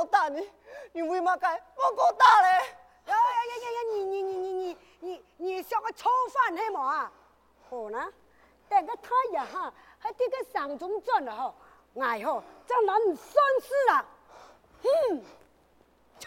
好大你你为嘛该不够大嘞？呀呀呀呀呀！你你你你你你你像个炒饭那么啊？好呢，等个太阳哈，还这个上中转了吼，哎吼，这样人算死了，嗯，去。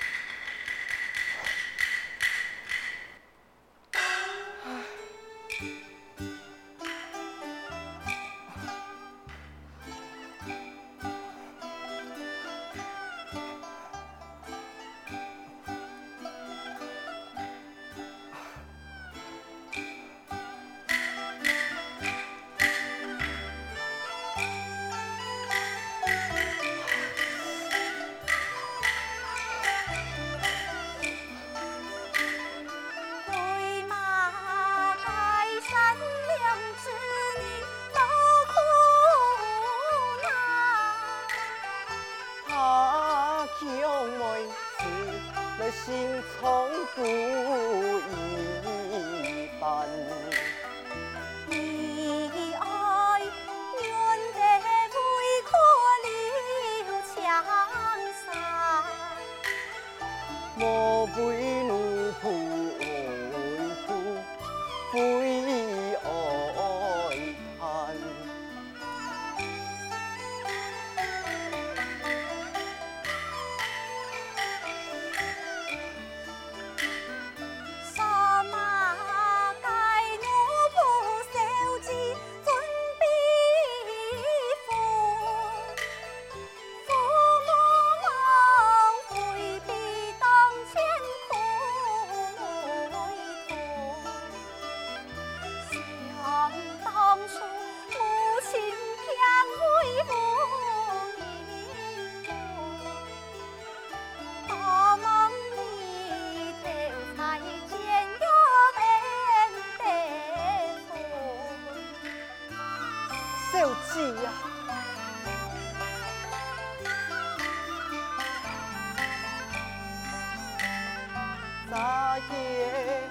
那夜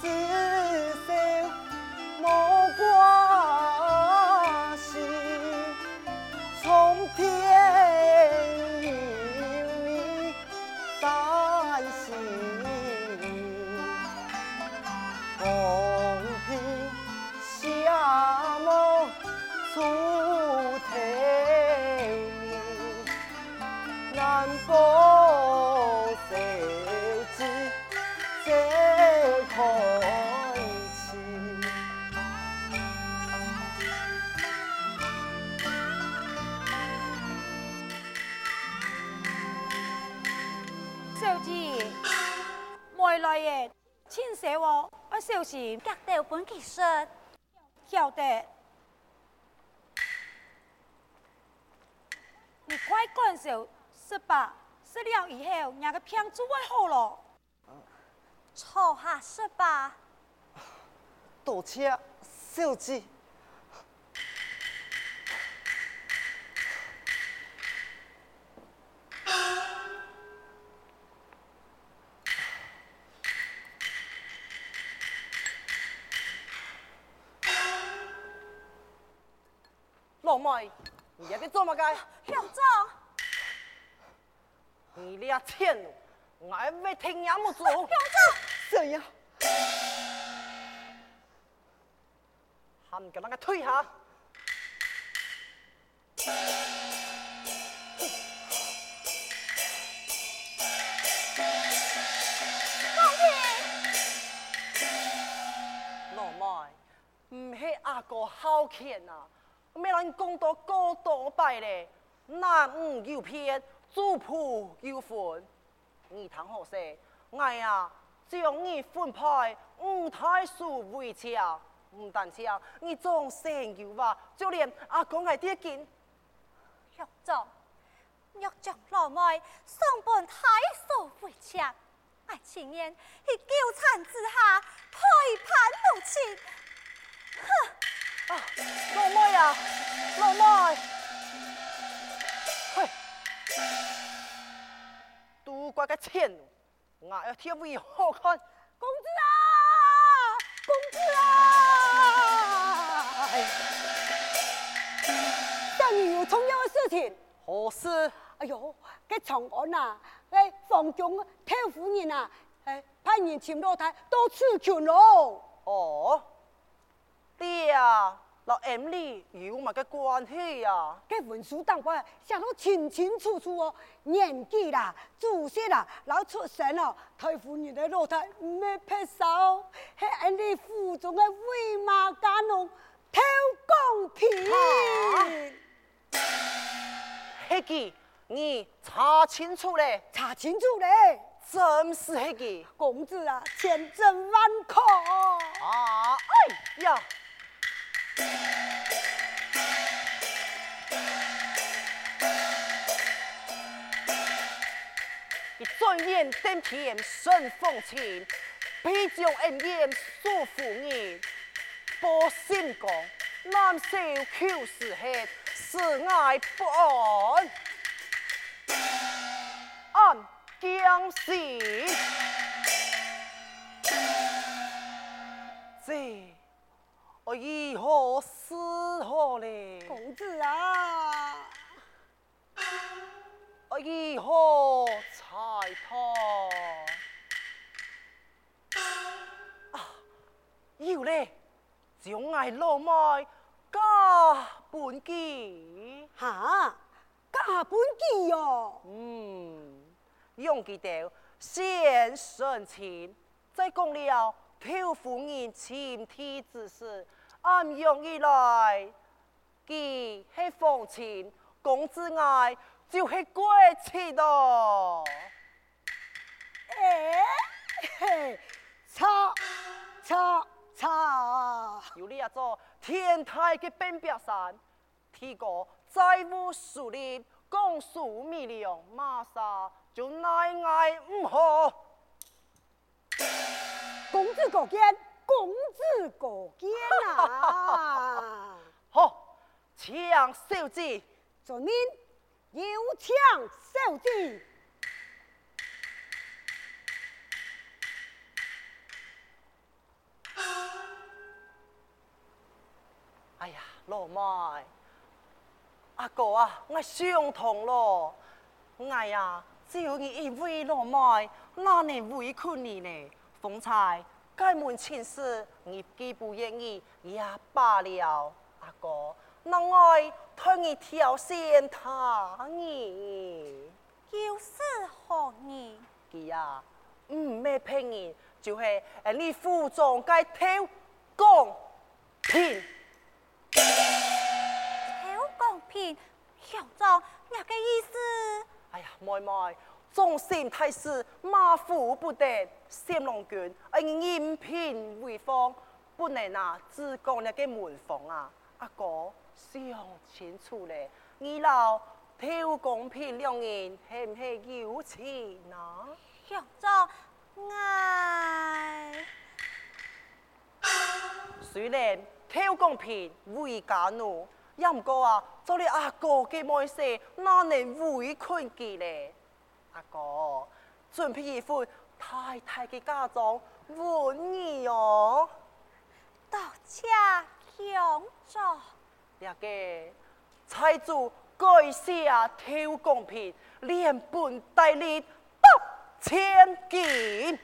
四散请谢我，我小心。格调本技术，晓得。你快干手，是吧？说了以后，人个骗子会好了。错下是吧。多谢小姐。妹，你也别做么个？校长，你俩钱，我还没听也没做。校长，这样，喊个那个退下。阿哥好欠啊！没人讲到高多拜嘞，男女有别，主仆有分。你谈好些，我呀将你分派五太叔为强，唔单止啊，你总成有话，就连阿公系爹见。玉总，玉将老妹送本太叔为强，爱情愿喺纠缠之下背叛母亲。哼！啊，老妹老妹，嘿，都怪个钱，我要贴位好看。公子啊，公子啊！家里有重要的事情。何事？哎呦，给长安呐，哎，房中太夫人啊，哎，派人请老太到此求喽。哦。爹啊，那 M 里有乜嘅关系呀？这文书当官写得清清楚楚哦，年纪啦、祖先啦、然后出身哦，太夫人的老太唔系撇手，系 M 里府中的威马家奴偷公平。黑记，你查清楚嘞？查清楚嘞？真是嘿记。公子啊，千真万确。啊，哎呀！你转眼登天顺风情，披将恩怨诉夫人，报信讲难受求是恨，是爱不安，暗将死。这。我以何是何嘞？公子啊，我以后将爱老妹加本纪哈，加本纪哟。嗯，用记得先生情，再讲了挑夫人前提之事。暗用以来，既系风情，公子爱就系过气咯。哎，嘿，差差差！有你一座天台嘅变表山，提过债务树林，公数米粮，马上就奈爱唔好。公子过肩。公子过肩啊！好，抢小姐，做您有抢小姐。哎呀，老妹，阿哥啊，我想通了，我呀，只有你一位老妹，哪能委屈你呢？方才。开门亲事，你既不愿意也罢了。阿哥，那我替你挑选他你。就是何人？佢呀，唔咩骗人，就系诶你府中嘅偷公平。偷公平，校长，你嘅意思？哎呀，妹妹，忠心太师马虎不得，闪龙军而任凭为方，不能啊自讲那个门房啊，阿哥想清楚咧，二老挑公平两人系唔系有情啊？学长，我虽然挑公平为家奴，也唔过啊，做你阿哥嘅妹婿，哪能委屈佢咧？阿哥，太太嘅哦。强财主改公平，连本带利八千金。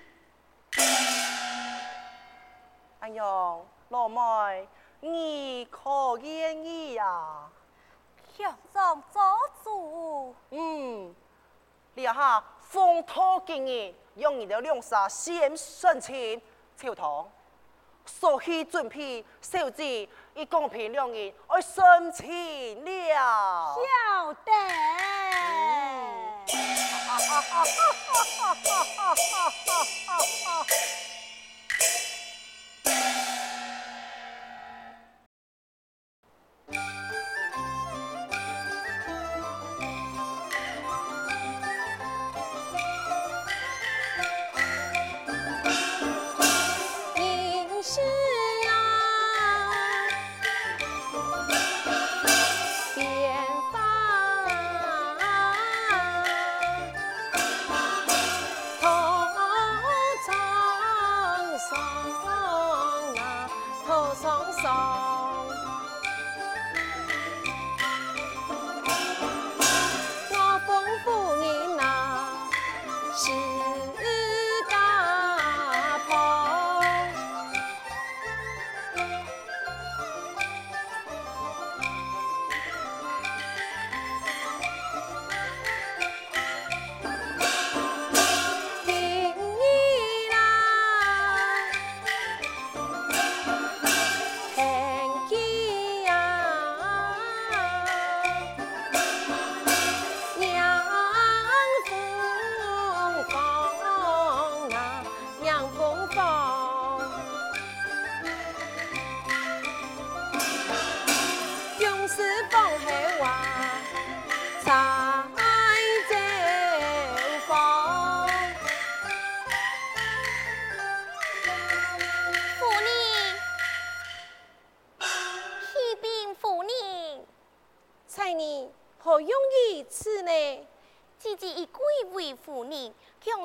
哎呦，老妹，你可愿意呀？强壮做主。嗯。你哈风土经验，用你的两沙先申请朝堂，所需准备小子一公平两人而申请了。晓得。ハハハハ!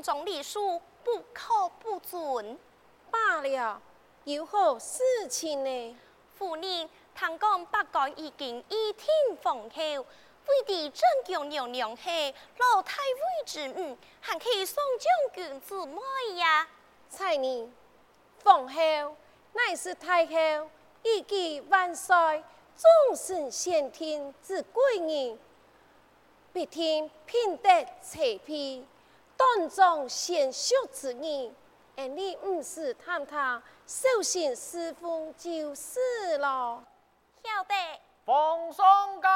总理书不可不准。罢了，有何事情呢？夫人，听讲八国已经一听封侯，为的正宫娘娘系老太尉之母，还可以送将军之妹呀。彩妮，奉后乃是太后一级万岁，众生先天之贵人，必听品德齐备。当中贤秀之意，而你唔是探他，小心侍奉就是了。晓得。奉送驾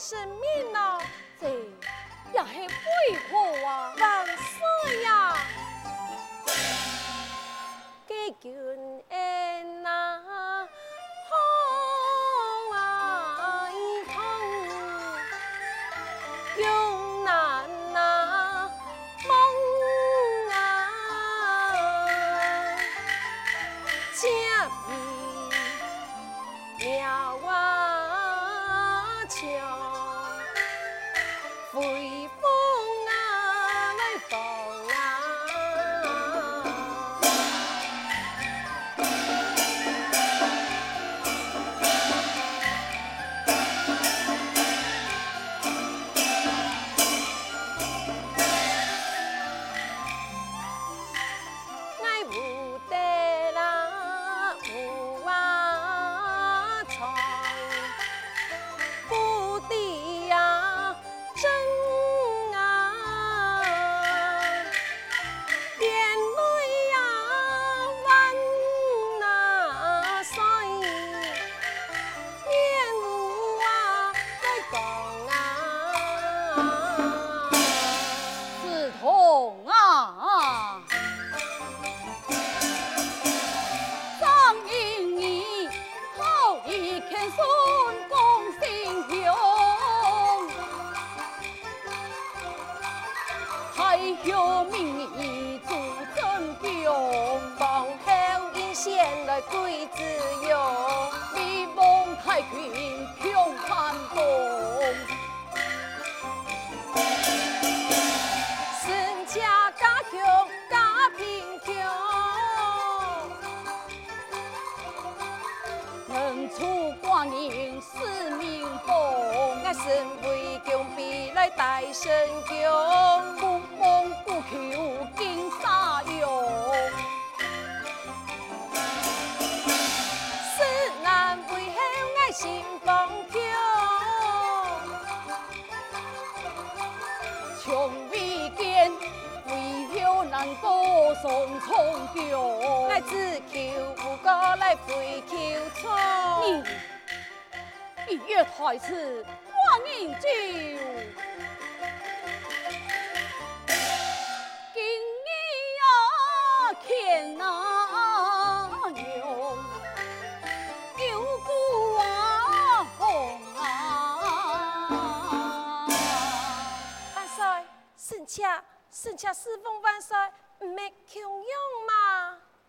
是面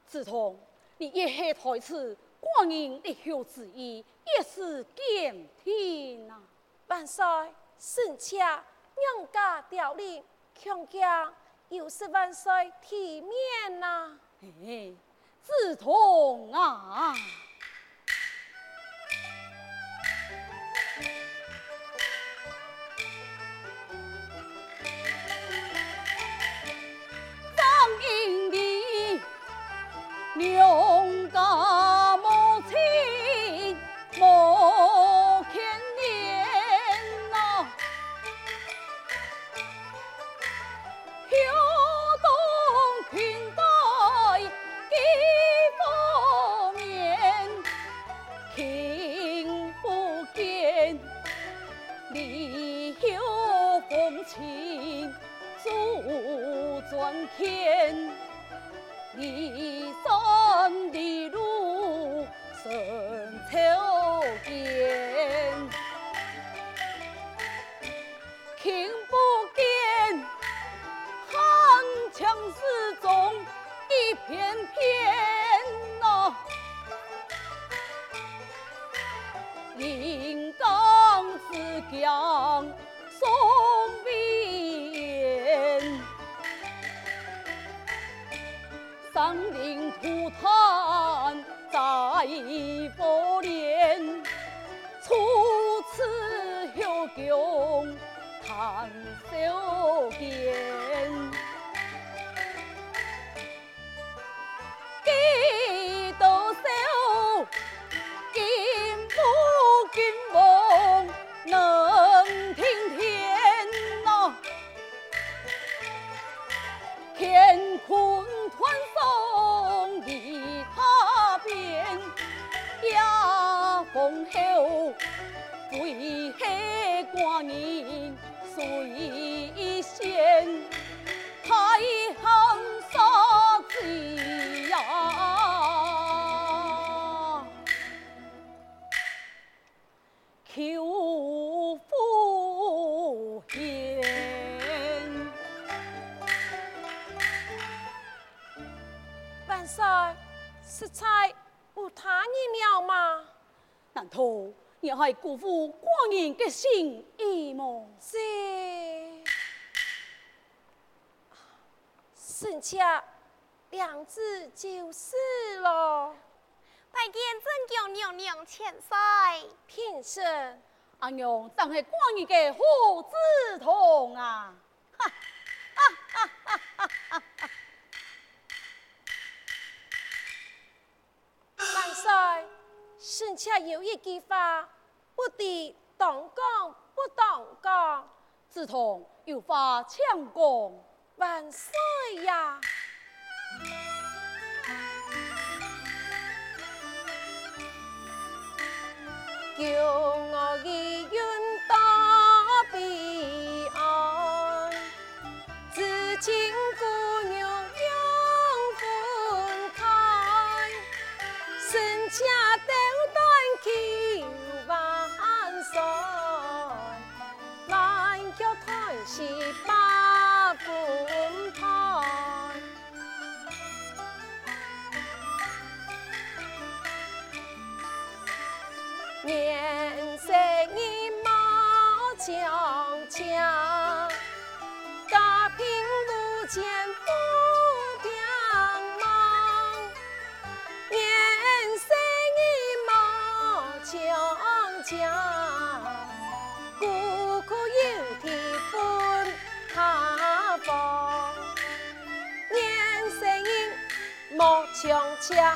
自从你一下台词，光阴一休字意也是见天啊！万岁，圣驾，娘家调令，强家又是万岁体面呐、啊！嘿嘿，啊。一百年初次又共叹笑间黑寡人水仙，太行所至呀，求福言。万岁，实在有他人了吗？难道你还辜负人的心意吗？是，剩下两字就是了。拜见正宫娘娘千岁。平身，阿娘当系寡人嘅好子同啊！万岁，剩下有一句话，不得当讲，不当讲。子同有话抢讲，万岁呀！叫我意见不平忙。年岁已冒将强，孤苦有体分他方。年岁已冒将强，